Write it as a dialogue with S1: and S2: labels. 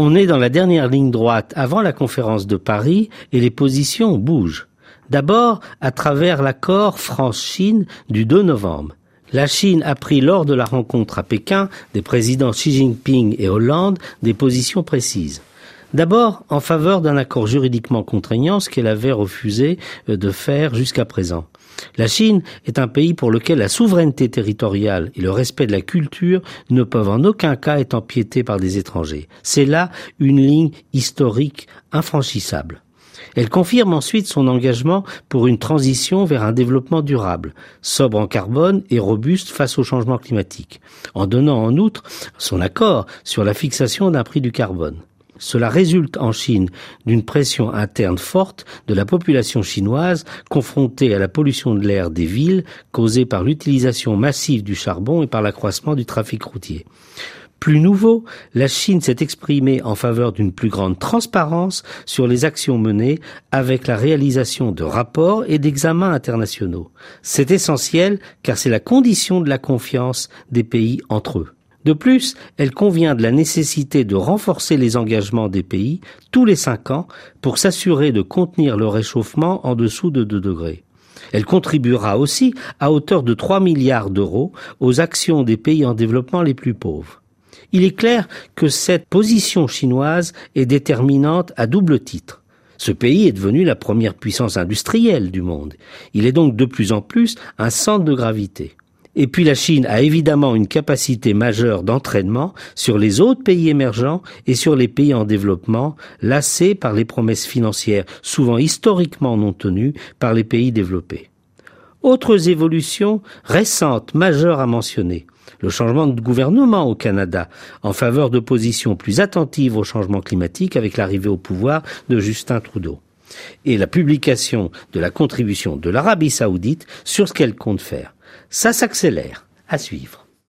S1: On est dans la dernière ligne droite avant la conférence de Paris et les positions bougent. D'abord à travers l'accord France-Chine du 2 novembre. La Chine a pris lors de la rencontre à Pékin des présidents Xi Jinping et Hollande des positions précises. D'abord en faveur d'un accord juridiquement contraignant, ce qu'elle avait refusé euh, de faire jusqu'à présent. La Chine est un pays pour lequel la souveraineté territoriale et le respect de la culture ne peuvent en aucun cas être empiétés par des étrangers. C'est là une ligne historique infranchissable. Elle confirme ensuite son engagement pour une transition vers un développement durable, sobre en carbone et robuste face au changement climatique, en donnant en outre son accord sur la fixation d'un prix du carbone. Cela résulte en Chine d'une pression interne forte de la population chinoise confrontée à la pollution de l'air des villes causée par l'utilisation massive du charbon et par l'accroissement du trafic routier. Plus nouveau, la Chine s'est exprimée en faveur d'une plus grande transparence sur les actions menées avec la réalisation de rapports et d'examens internationaux. C'est essentiel car c'est la condition de la confiance des pays entre eux. De plus, elle convient de la nécessité de renforcer les engagements des pays tous les cinq ans pour s'assurer de contenir le réchauffement en dessous de 2 degrés. Elle contribuera aussi à hauteur de 3 milliards d'euros aux actions des pays en développement les plus pauvres. Il est clair que cette position chinoise est déterminante à double titre. Ce pays est devenu la première puissance industrielle du monde. Il est donc de plus en plus un centre de gravité. Et puis la Chine a évidemment une capacité majeure d'entraînement sur les autres pays émergents et sur les pays en développement, lassés par les promesses financières souvent historiquement non tenues par les pays développés. Autres évolutions récentes majeures à mentionner le changement de gouvernement au Canada en faveur de positions plus attentives au changement climatique avec l'arrivée au pouvoir de Justin Trudeau et la publication de la contribution de l'Arabie saoudite sur ce qu'elle compte faire. Ça s'accélère. À suivre.